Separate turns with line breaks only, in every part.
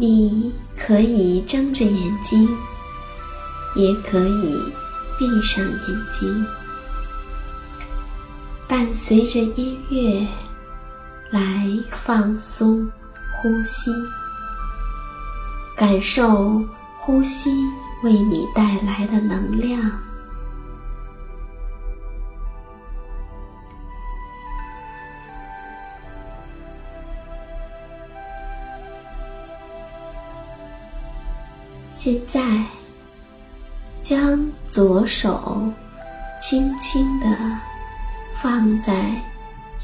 你可以睁着眼睛，也可以闭上眼睛，伴随着音乐来放松呼吸，感受呼吸为你带来的能量。现在，将左手轻轻地放在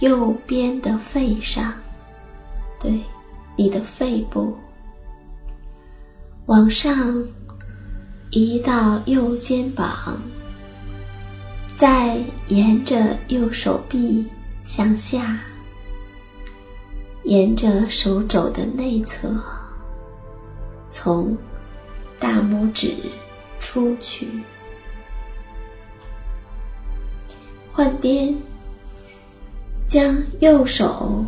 右边的肺上，对，你的肺部，往上移到右肩膀，再沿着右手臂向下，沿着手肘的内侧，从。大拇指出去，换边，将右手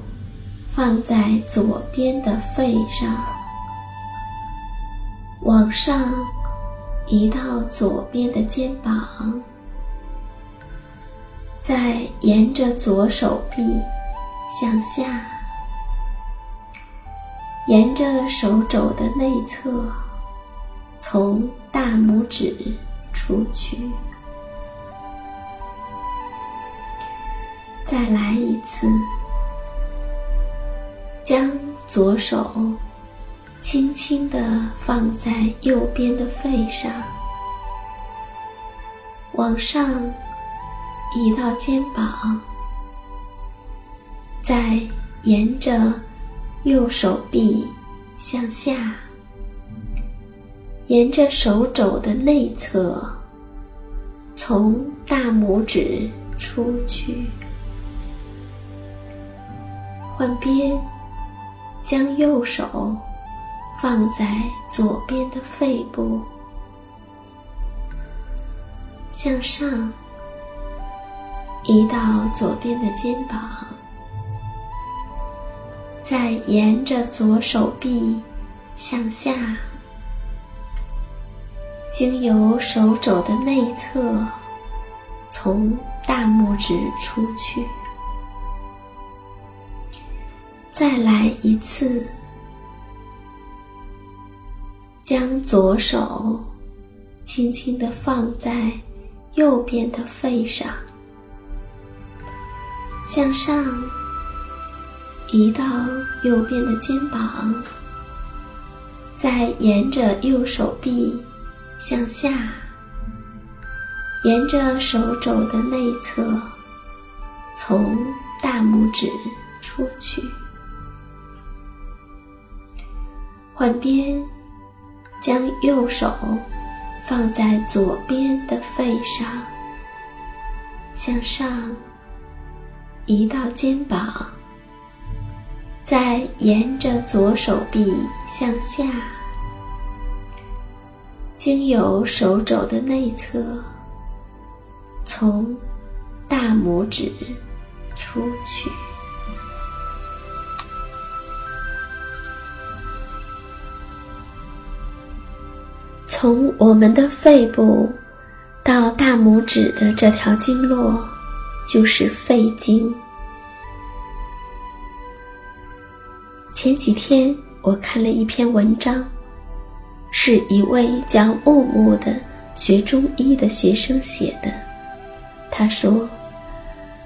放在左边的肺上，往上移到左边的肩膀，再沿着左手臂向下，沿着手肘的内侧。从大拇指出去，再来一次。将左手轻轻地放在右边的肺上，往上移到肩膀，再沿着右手臂向下。沿着手肘的内侧，从大拇指出去，换边，将右手放在左边的肺部，向上移到左边的肩膀，再沿着左手臂向下。经由手肘的内侧，从大拇指出去。再来一次，将左手轻轻地放在右边的肺上，向上移到右边的肩膀，再沿着右手臂向下，沿着手肘的内侧，从大拇指出去。换边，将右手放在左边的肺上，向上移到肩膀，再沿着左手臂向下，经由手肘的内侧，从大拇指出去。从我们的肺部到大拇指的这条经络，就是肺经。前几天我看了一篇文章，是一位叫木木的学中医的学生写的。他说：“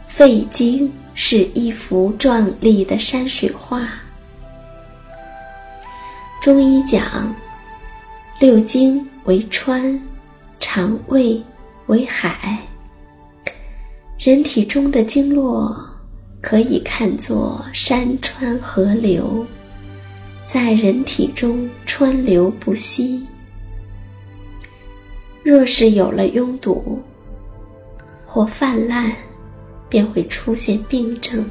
肺经是一幅壮丽的山水画。”中医讲。六经为川，肠胃为海。人体中的经络可以看作山川河流，在人体中川流不息。若是有了拥堵或泛滥，便会出现病症。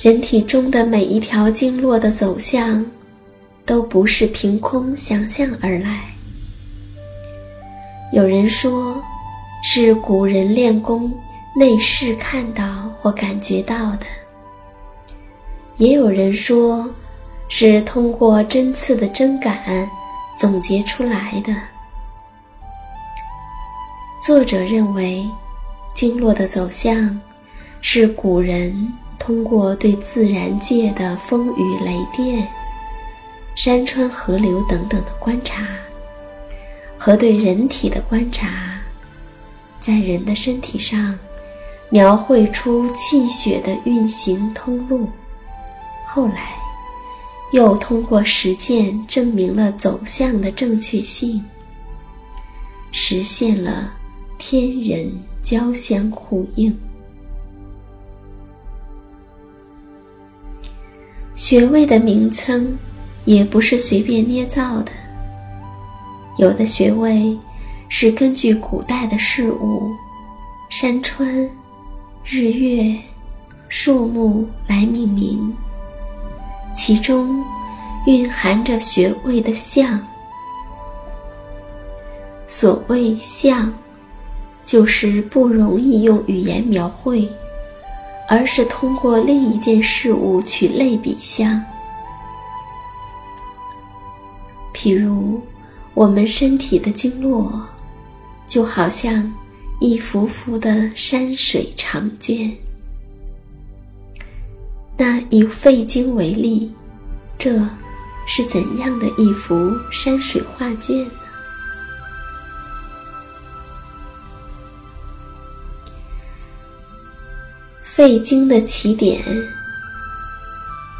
人体中的每一条经络的走向。都不是凭空想象而来。有人说，是古人练功内视看到或感觉到的；也有人说，是通过针刺的针感总结出来的。作者认为，经络的走向是古人通过对自然界的风雨雷电。山川河流等等的观察，和对人体的观察，在人的身体上描绘出气血的运行通路。后来，又通过实践证明了走向的正确性，实现了天人交相呼应。穴位的名称。也不是随便捏造的，有的穴位是根据古代的事物、山川、日月、树木来命名，其中蕴含着穴位的象。所谓象，就是不容易用语言描绘，而是通过另一件事物取类比象。譬如，我们身体的经络，就好像一幅幅的山水长卷。那以肺经为例，这是怎样的一幅山水画卷呢？肺经的起点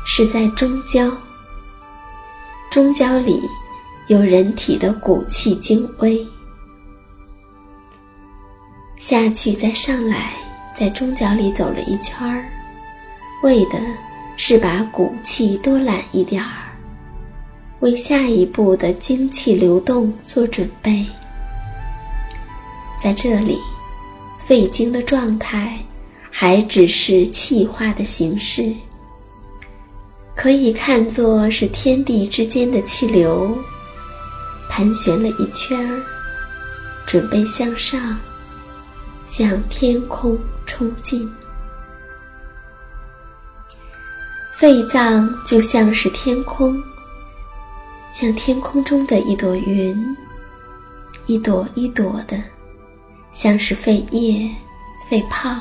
是在中焦，中焦里。有人体的骨气精微，下去再上来，在中焦里走了一圈儿，为的是把骨气多揽一点儿，为下一步的精气流动做准备。在这里，肺经的状态还只是气化的形式，可以看作是天地之间的气流。盘旋了一圈儿，准备向上，向天空冲进。肺脏就像是天空，像天空中的一朵云，一朵一朵的，像是肺叶、肺泡。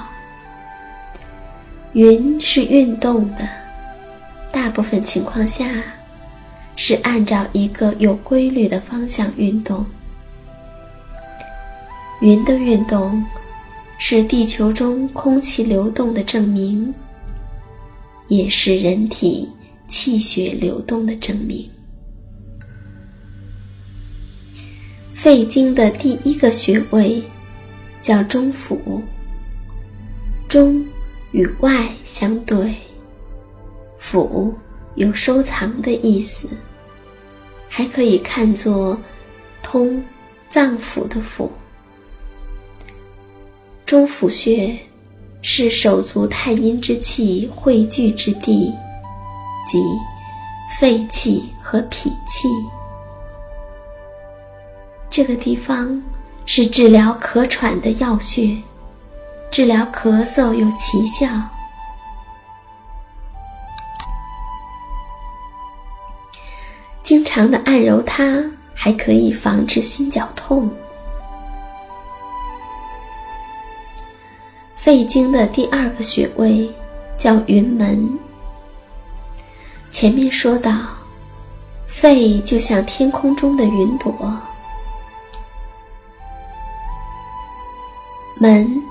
云是运动的，大部分情况下是按照一个有规律的方向运动。云的运动是地球中空气流动的证明，也是人体气血流动的证明。肺经的第一个穴位叫中府，中。与外相对，府有收藏的意思，还可以看作通脏腑的腑。中府穴是手足太阴之气汇聚之地，即肺气和脾气。这个地方是治疗咳喘的要穴。治疗咳嗽有奇效，经常的按揉它，还可以防治心绞痛。肺经的第二个穴位叫云门。前面说到，肺就像天空中的云朵，门。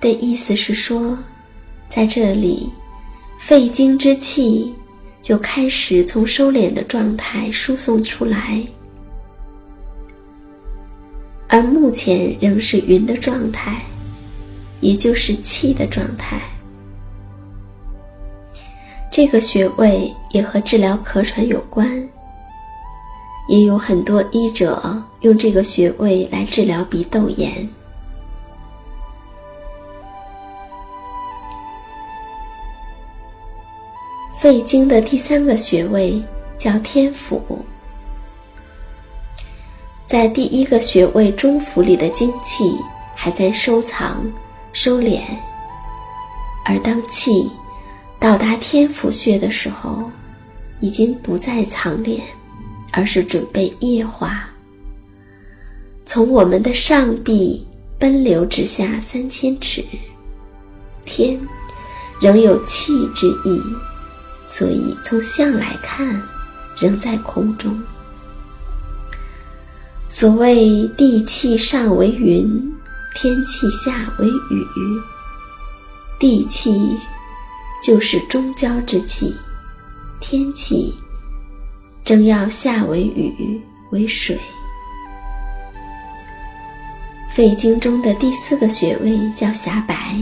的意思是说，在这里，肺经之气就开始从收敛的状态输送出来，而目前仍是云的状态，也就是气的状态。这个穴位也和治疗咳喘有关，也有很多医者用这个穴位来治疗鼻窦炎。肺经的第三个穴位叫天府，在第一个穴位中府里的精气还在收藏、收敛，而当气到达天府穴的时候，已经不再藏敛，而是准备液化，从我们的上臂奔流直下三千尺。天仍有气之意。所以，从相来看，仍在空中。所谓“地气上为云，天气下为雨”，地气就是中焦之气，天气正要下为雨为水。肺经中的第四个穴位叫狭白，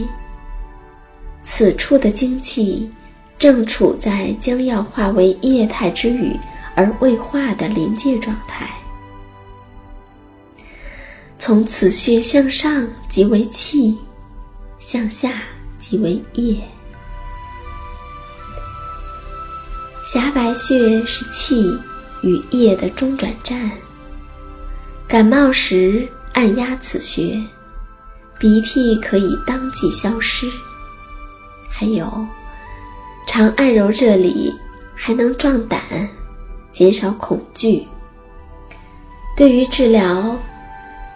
此处的精气。正处在将要化为液态之雨而未化的临界状态。从此穴向上即为气，向下即为液。狭白穴是气与液的中转站。感冒时按压此穴，鼻涕可以当即消失。还有。常按揉这里，还能壮胆，减少恐惧。对于治疗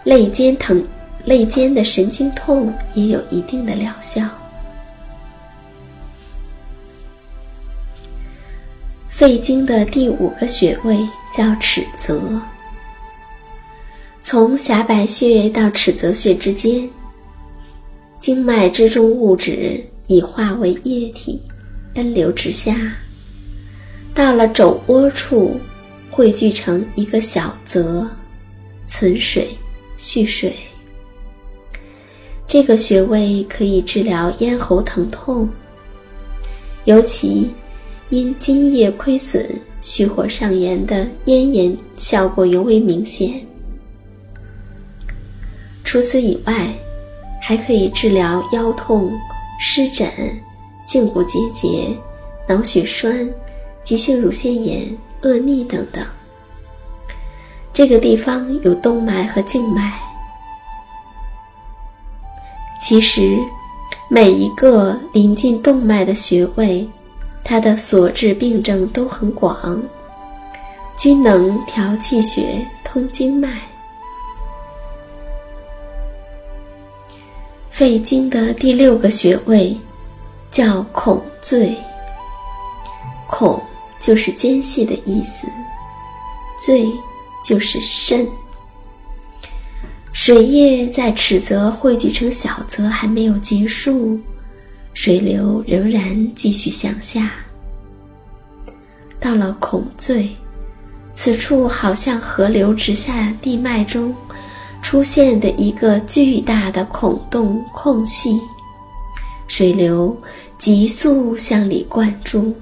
肋间疼、肋间的神经痛也有一定的疗效。肺经的第五个穴位叫尺泽，从狭白穴到尺泽穴之间，经脉之中物质已化为液体。奔流直下，到了肘窝处，汇聚成一个小泽，存水、蓄水。这个穴位可以治疗咽喉疼痛，尤其因津液亏损、虚火上炎的咽炎效果尤为明显。除此以外，还可以治疗腰痛、湿疹。胫骨结节、脑血栓、急性乳腺炎、恶逆等等。这个地方有动脉和静脉。其实，每一个临近动脉的穴位，它的所致病症都很广，均能调气血、通经脉。肺经的第六个穴位叫孔最，孔就是间隙的意思，最就是肾。水液在尺泽汇聚成小泽还没有结束，水流仍然继续向下。到了孔最，此处好像河流直下地脉中出现的一个巨大的孔洞空隙，水流急速向里灌注。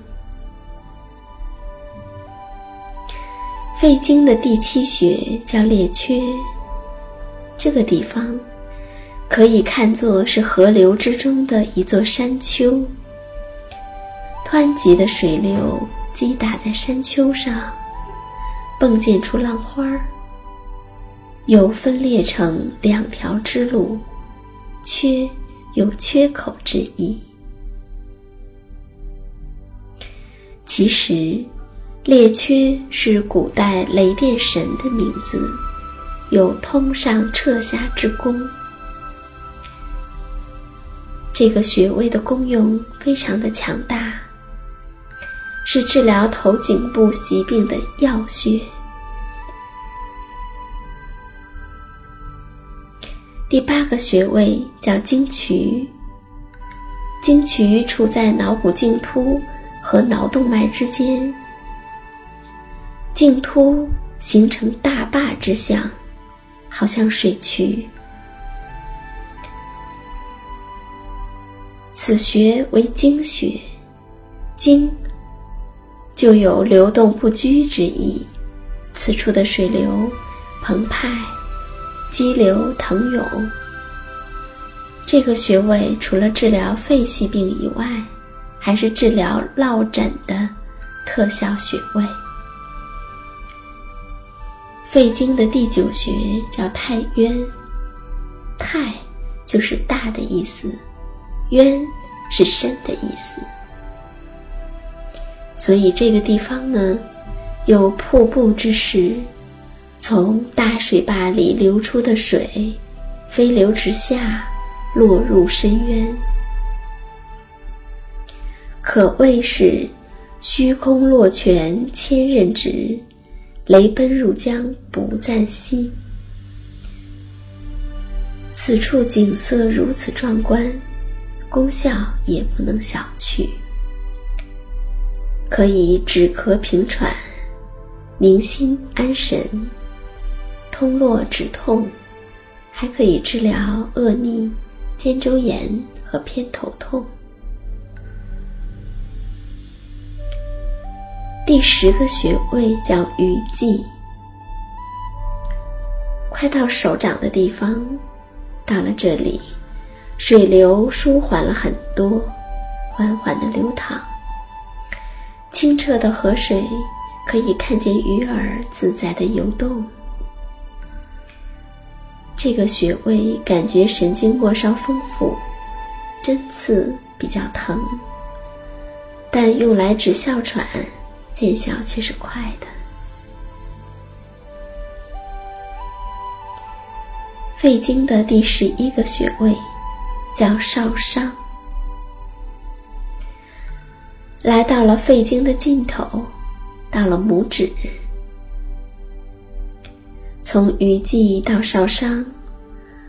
肺经的第七穴叫列缺。这个地方可以看作是河流之中的一座山丘，湍急的水流击打在山丘上，迸溅出浪花儿，又分裂成两条支路，缺有缺口之意。其实，列缺是古代雷电神的名字。有通上彻下之功，这个穴位的功用非常的强大，是治疗头颈部疾病的要穴。第八个穴位叫经渠，经渠处在脑骨茎突和脑动脉之间，茎突形成大坝之象。好像水渠，此穴为经穴，经就有流动不居之意。此处的水流澎湃，激流腾涌。这个穴位除了治疗肺系病以外，还是治疗落枕的特效穴位。肺经的第九穴叫太渊，太就是大的意思，渊是深的意思。所以这个地方呢，有瀑布之势，从大水坝里流出的水，飞流直下，落入深渊，可谓是虚空落泉千仞直。雷奔入江不暂息。此处景色如此壮观，功效也不能小觑。可以止咳平喘、宁心安神、通络止痛，还可以治疗恶逆、肩周炎和偏头痛。第十个穴位叫鱼际，快到手掌的地方，到了这里，水流舒缓了很多，缓缓的流淌。清澈的河水可以看见鱼儿自在的游动。这个穴位感觉神经末梢丰富，针刺比较疼，但用来止哮喘。见效却是快的。肺经的第十一个穴位叫少商，来到了肺经的尽头，到了拇指，从鱼际到少商，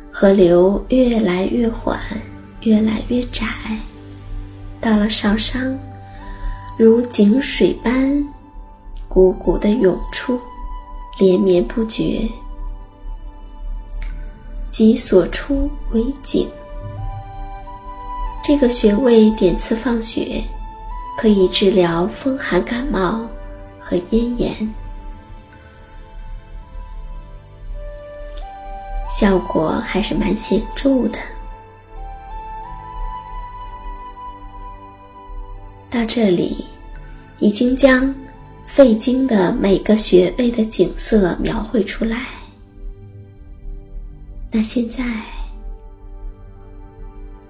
河流越来越缓，越来越窄，到了少商。如井水般，汩汩的涌出，连绵不绝，即所出为井。这个穴位点刺放血，可以治疗风寒感冒和咽炎，效果还是蛮显著的。到这里。已经将肺经的每个穴位的景色描绘出来。那现在，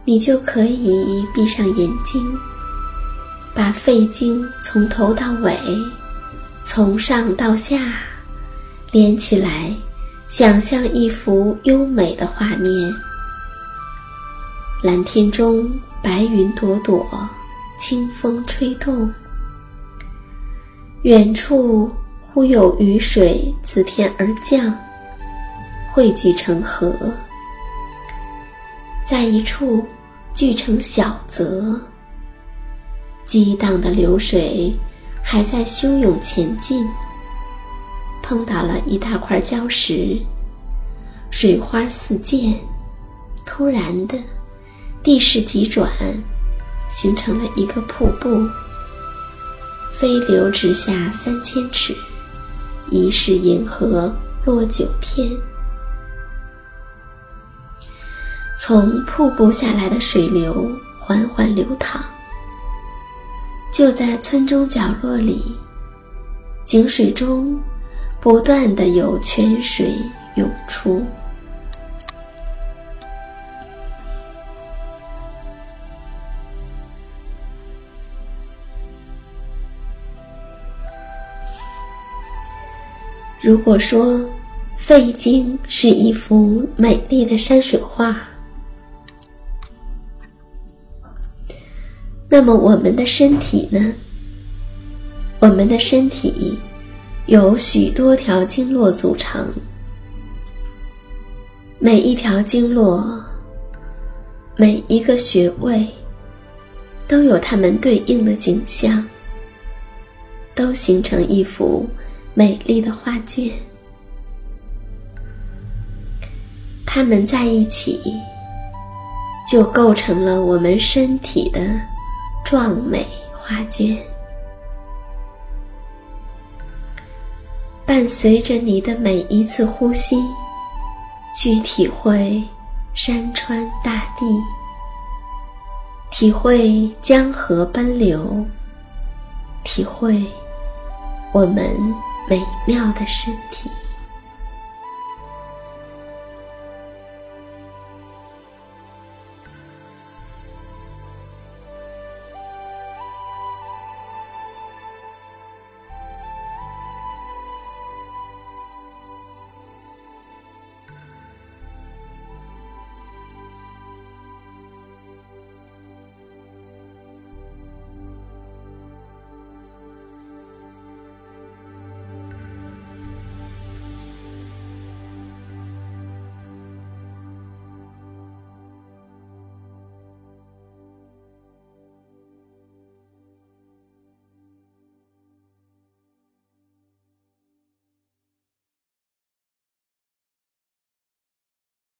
你就可以闭上眼睛，把肺经从头到尾从上到下，连起来，想象一幅优美的画面。蓝天中，白云朵朵，清风吹动。远处忽有雨水自天而降，汇聚成河，在一处聚成小泽。激荡的流水还在汹涌前进，碰到了一大块礁石，水花四溅，突然的，地势急转，形成了一个瀑布，飞流直下三千尺，疑是银河落九天。从瀑布下来的水流缓缓流淌。就在村中角落里，井水中不断的有泉水涌出。如果说肺经是一幅美丽的山水画，那么我们的身体呢？我们的身体由许多条经络组成，每一条经络、每一个穴位都有它们对应的景象，都形成一幅美丽的画卷。它们在一起，就构成了我们身体的。壮美画卷，伴随着你的每一次呼吸，去体会山川大地，体会江河奔流，体会我们美妙的身体。